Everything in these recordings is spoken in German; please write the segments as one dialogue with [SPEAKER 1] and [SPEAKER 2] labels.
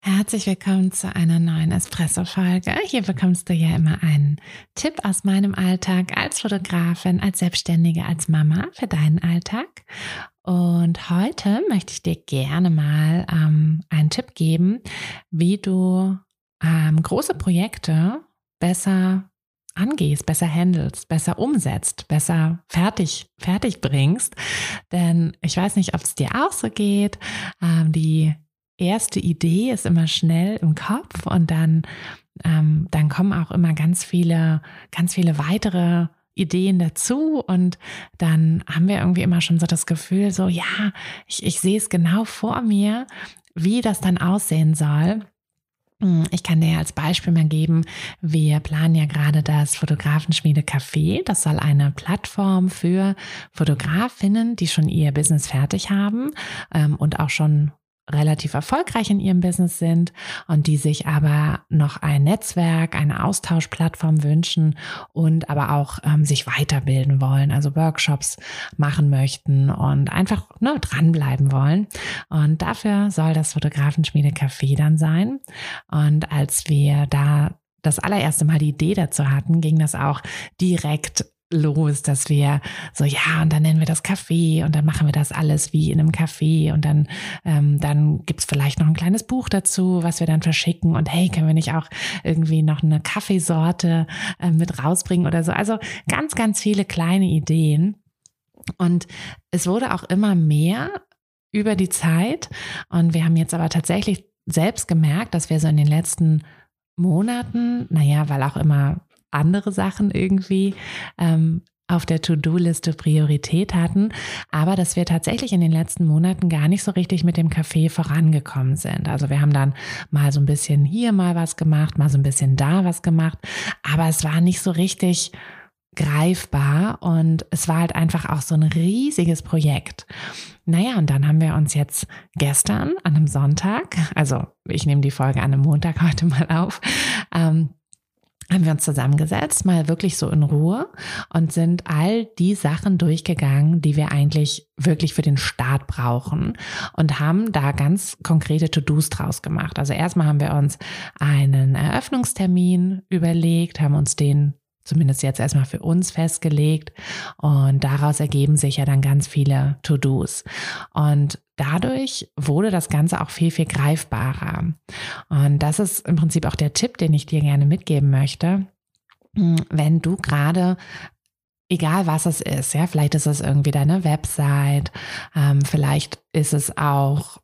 [SPEAKER 1] Herzlich willkommen zu einer neuen Espresso-Folge. Hier bekommst du ja immer einen Tipp aus meinem Alltag als Fotografin, als Selbstständige, als Mama für deinen Alltag. Und heute möchte ich dir gerne mal ähm, einen Tipp geben, wie du ähm, große Projekte besser angehst, besser handelst, besser umsetzt, besser fertig, fertig bringst. Denn ich weiß nicht, ob es dir auch so geht. Ähm, die erste Idee ist immer schnell im Kopf und dann, ähm, dann kommen auch immer ganz viele, ganz viele weitere Ideen dazu und dann haben wir irgendwie immer schon so das Gefühl, so ja, ich, ich sehe es genau vor mir, wie das dann aussehen soll. Hm, ich kann dir als Beispiel mal geben, wir planen ja gerade das Fotografenschmiede Café. Das soll eine Plattform für Fotografinnen, die schon ihr Business fertig haben ähm, und auch schon relativ erfolgreich in ihrem Business sind und die sich aber noch ein Netzwerk, eine Austauschplattform wünschen und aber auch ähm, sich weiterbilden wollen, also Workshops machen möchten und einfach ne, dranbleiben wollen. Und dafür soll das Fotografenschmiede Café dann sein. Und als wir da das allererste Mal die Idee dazu hatten, ging das auch direkt los, dass wir so, ja, und dann nennen wir das Café und dann machen wir das alles wie in einem Café und dann, ähm, dann gibt's vielleicht noch ein kleines Buch dazu, was wir dann verschicken und hey, können wir nicht auch irgendwie noch eine Kaffeesorte äh, mit rausbringen oder so. Also ganz, ganz viele kleine Ideen. Und es wurde auch immer mehr über die Zeit und wir haben jetzt aber tatsächlich selbst gemerkt, dass wir so in den letzten Monaten, naja, weil auch immer andere Sachen irgendwie ähm, auf der To-Do-Liste Priorität hatten, aber dass wir tatsächlich in den letzten Monaten gar nicht so richtig mit dem Kaffee vorangekommen sind. Also wir haben dann mal so ein bisschen hier mal was gemacht, mal so ein bisschen da was gemacht, aber es war nicht so richtig greifbar und es war halt einfach auch so ein riesiges Projekt. Naja, und dann haben wir uns jetzt gestern an einem Sonntag, also ich nehme die Folge an einem Montag heute mal auf, ähm, haben wir uns zusammengesetzt, mal wirklich so in Ruhe und sind all die Sachen durchgegangen, die wir eigentlich wirklich für den Start brauchen und haben da ganz konkrete To-Dos draus gemacht. Also erstmal haben wir uns einen Eröffnungstermin überlegt, haben uns den zumindest jetzt erstmal für uns festgelegt. Und daraus ergeben sich ja dann ganz viele To-Dos. Und dadurch wurde das Ganze auch viel, viel greifbarer. Und das ist im Prinzip auch der Tipp, den ich dir gerne mitgeben möchte. Wenn du gerade egal was es ist, ja, vielleicht ist es irgendwie deine Website, ähm, vielleicht ist es auch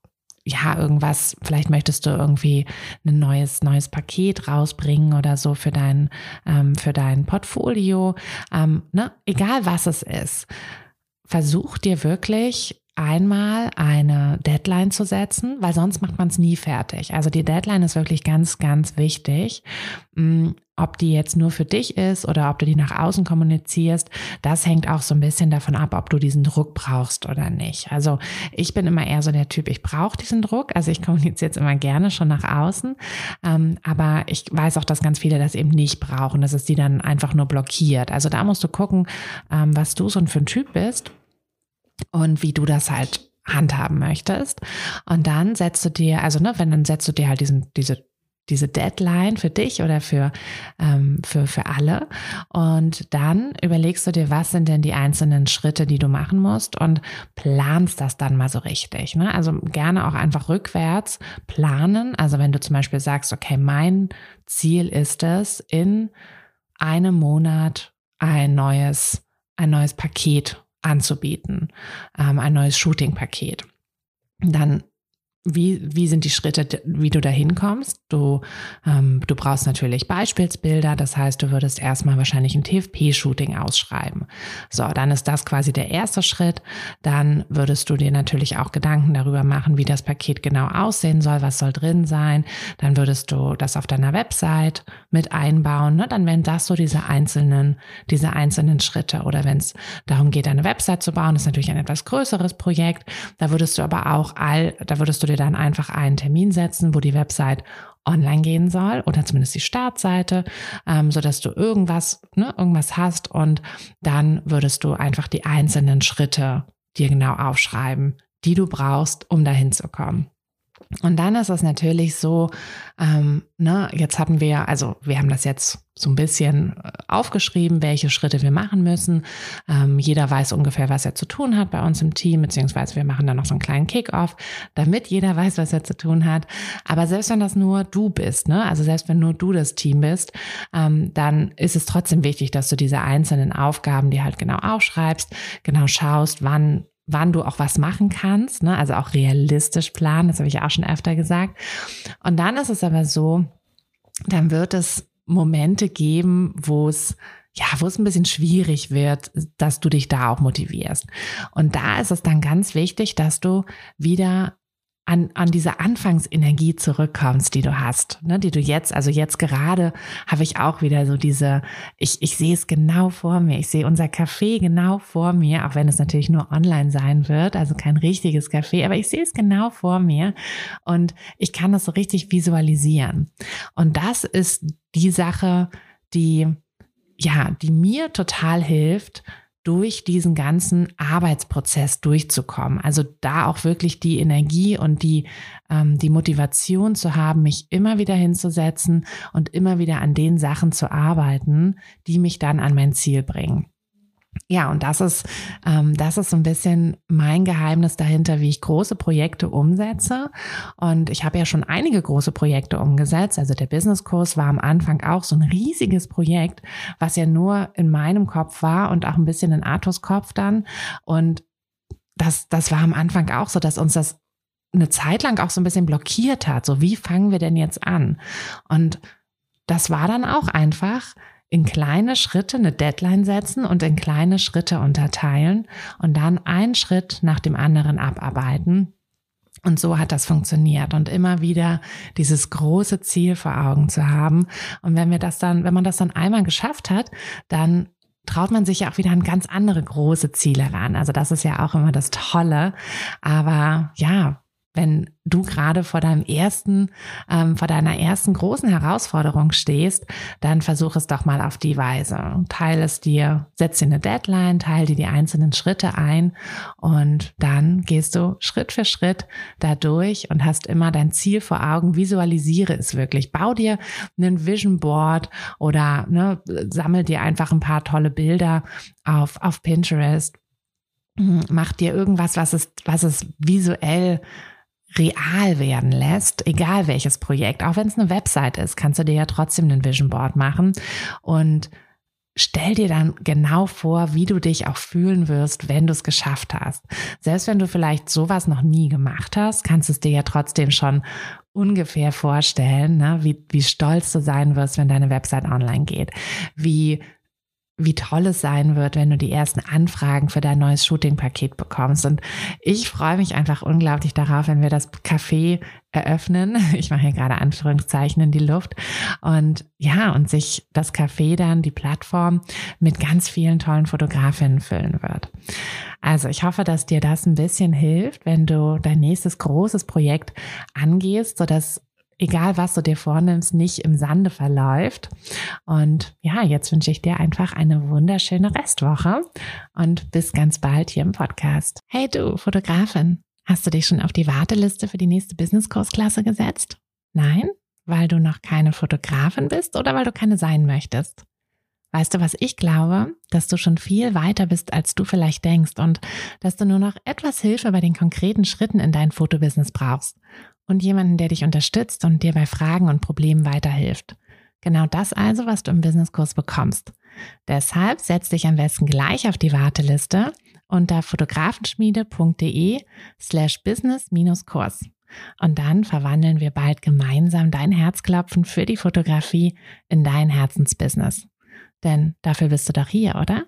[SPEAKER 1] ja, irgendwas, vielleicht möchtest du irgendwie ein neues, neues Paket rausbringen oder so für dein, ähm, für dein Portfolio. Ähm, ne? Egal was es ist. Versuch dir wirklich einmal eine Deadline zu setzen, weil sonst macht man es nie fertig. Also die Deadline ist wirklich ganz, ganz wichtig. Mm, ob die jetzt nur für dich ist oder ob du die nach außen kommunizierst, das hängt auch so ein bisschen davon ab, ob du diesen Druck brauchst oder nicht. Also ich bin immer eher so der Typ, ich brauche diesen Druck. Also ich kommuniziere jetzt immer gerne schon nach außen. Ähm, aber ich weiß auch, dass ganz viele das eben nicht brauchen, dass es die dann einfach nur blockiert. Also da musst du gucken, ähm, was du so für ein Typ bist und wie du das halt handhaben möchtest. Und dann setzt du dir, also ne, wenn dann setzt du dir halt diesen, diese diese Deadline für dich oder für, ähm, für, für alle. Und dann überlegst du dir, was sind denn die einzelnen Schritte, die du machen musst und planst das dann mal so richtig. Ne? Also gerne auch einfach rückwärts planen. Also wenn du zum Beispiel sagst, okay, mein Ziel ist es, in einem Monat ein neues, ein neues Paket anzubieten, ähm, ein neues Shooting-Paket. Dann wie, wie sind die Schritte, wie du da hinkommst? Du, ähm, du brauchst natürlich Beispielsbilder, das heißt, du würdest erstmal wahrscheinlich ein TFP-Shooting ausschreiben. So, dann ist das quasi der erste Schritt. Dann würdest du dir natürlich auch Gedanken darüber machen, wie das Paket genau aussehen soll, was soll drin sein. Dann würdest du das auf deiner Website mit einbauen. Ne? Dann wären das so diese einzelnen, diese einzelnen Schritte. Oder wenn es darum geht, eine Website zu bauen, ist natürlich ein etwas größeres Projekt. Da würdest du aber auch all, da würdest du dir dann einfach einen Termin setzen, wo die Website online gehen soll oder zumindest die Startseite, ähm, so dass du irgendwas, ne, irgendwas hast und dann würdest du einfach die einzelnen Schritte dir genau aufschreiben, die du brauchst, um dahin zu kommen. Und dann ist es natürlich so, ähm, ne, jetzt hatten wir, also wir haben das jetzt so ein bisschen äh, aufgeschrieben, welche Schritte wir machen müssen. Ähm, jeder weiß ungefähr, was er zu tun hat bei uns im Team, beziehungsweise wir machen dann noch so einen kleinen Kick-off, damit jeder weiß, was er zu tun hat. Aber selbst wenn das nur du bist, ne, also selbst wenn nur du das Team bist, ähm, dann ist es trotzdem wichtig, dass du diese einzelnen Aufgaben dir halt genau aufschreibst, genau schaust, wann wann du auch was machen kannst, ne? also auch realistisch planen, das habe ich auch schon öfter gesagt. Und dann ist es aber so, dann wird es Momente geben, wo es ja, wo es ein bisschen schwierig wird, dass du dich da auch motivierst. Und da ist es dann ganz wichtig, dass du wieder an, an diese Anfangsenergie zurückkommst, die du hast, ne, die du jetzt, also jetzt gerade habe ich auch wieder so diese, ich, ich sehe es genau vor mir, ich sehe unser Café genau vor mir, auch wenn es natürlich nur online sein wird, also kein richtiges Café, aber ich sehe es genau vor mir und ich kann das so richtig visualisieren. Und das ist die Sache, die, ja, die mir total hilft, durch diesen ganzen Arbeitsprozess durchzukommen. Also da auch wirklich die Energie und die, ähm, die Motivation zu haben, mich immer wieder hinzusetzen und immer wieder an den Sachen zu arbeiten, die mich dann an mein Ziel bringen. Ja, und das ist, ähm, das ist so ein bisschen mein Geheimnis dahinter, wie ich große Projekte umsetze. Und ich habe ja schon einige große Projekte umgesetzt. Also der Businesskurs war am Anfang auch so ein riesiges Projekt, was ja nur in meinem Kopf war und auch ein bisschen in Arthurs Kopf dann. Und das, das war am Anfang auch so, dass uns das eine Zeit lang auch so ein bisschen blockiert hat. So, wie fangen wir denn jetzt an? Und das war dann auch einfach in kleine Schritte eine Deadline setzen und in kleine Schritte unterteilen und dann einen Schritt nach dem anderen abarbeiten. Und so hat das funktioniert und immer wieder dieses große Ziel vor Augen zu haben. Und wenn wir das dann, wenn man das dann einmal geschafft hat, dann traut man sich ja auch wieder an ganz andere große Ziele ran. Also das ist ja auch immer das Tolle. Aber ja, wenn du gerade vor deinem ersten, ähm, vor deiner ersten großen Herausforderung stehst, dann versuch es doch mal auf die Weise. Teil es dir, setz dir eine Deadline, teil dir die einzelnen Schritte ein und dann gehst du Schritt für Schritt dadurch und hast immer dein Ziel vor Augen. Visualisiere es wirklich. Bau dir einen Vision Board oder ne, sammel dir einfach ein paar tolle Bilder auf, auf Pinterest. Mach dir irgendwas, was es, was es visuell real werden lässt, egal welches Projekt, auch wenn es eine Website ist, kannst du dir ja trotzdem ein Vision Board machen und stell dir dann genau vor, wie du dich auch fühlen wirst, wenn du es geschafft hast. Selbst wenn du vielleicht sowas noch nie gemacht hast, kannst du es dir ja trotzdem schon ungefähr vorstellen, ne? wie, wie stolz du sein wirst, wenn deine Website online geht, wie wie toll es sein wird, wenn du die ersten Anfragen für dein neues Shooting-Paket bekommst. Und ich freue mich einfach unglaublich darauf, wenn wir das Café eröffnen. Ich mache hier gerade Anführungszeichen in die Luft. Und ja, und sich das Café dann, die Plattform mit ganz vielen tollen Fotografinnen füllen wird. Also ich hoffe, dass dir das ein bisschen hilft, wenn du dein nächstes großes Projekt angehst, sodass egal was du dir vornimmst, nicht im Sande verläuft. Und ja, jetzt wünsche ich dir einfach eine wunderschöne Restwoche und bis ganz bald hier im Podcast. Hey du, Fotografin, hast du dich schon auf die Warteliste für die nächste Business-Kursklasse gesetzt? Nein? Weil du noch keine Fotografin bist oder weil du keine sein möchtest? Weißt du, was ich glaube? Dass du schon viel weiter bist, als du vielleicht denkst und dass du nur noch etwas Hilfe bei den konkreten Schritten in dein Fotobusiness brauchst und jemanden, der dich unterstützt und dir bei Fragen und Problemen weiterhilft. Genau das also, was du im Businesskurs bekommst. Deshalb setz dich am besten gleich auf die Warteliste unter fotografenschmiede.de slash business-kurs. Und dann verwandeln wir bald gemeinsam dein Herzklopfen für die Fotografie in dein Herzensbusiness. Denn dafür bist du doch hier, oder?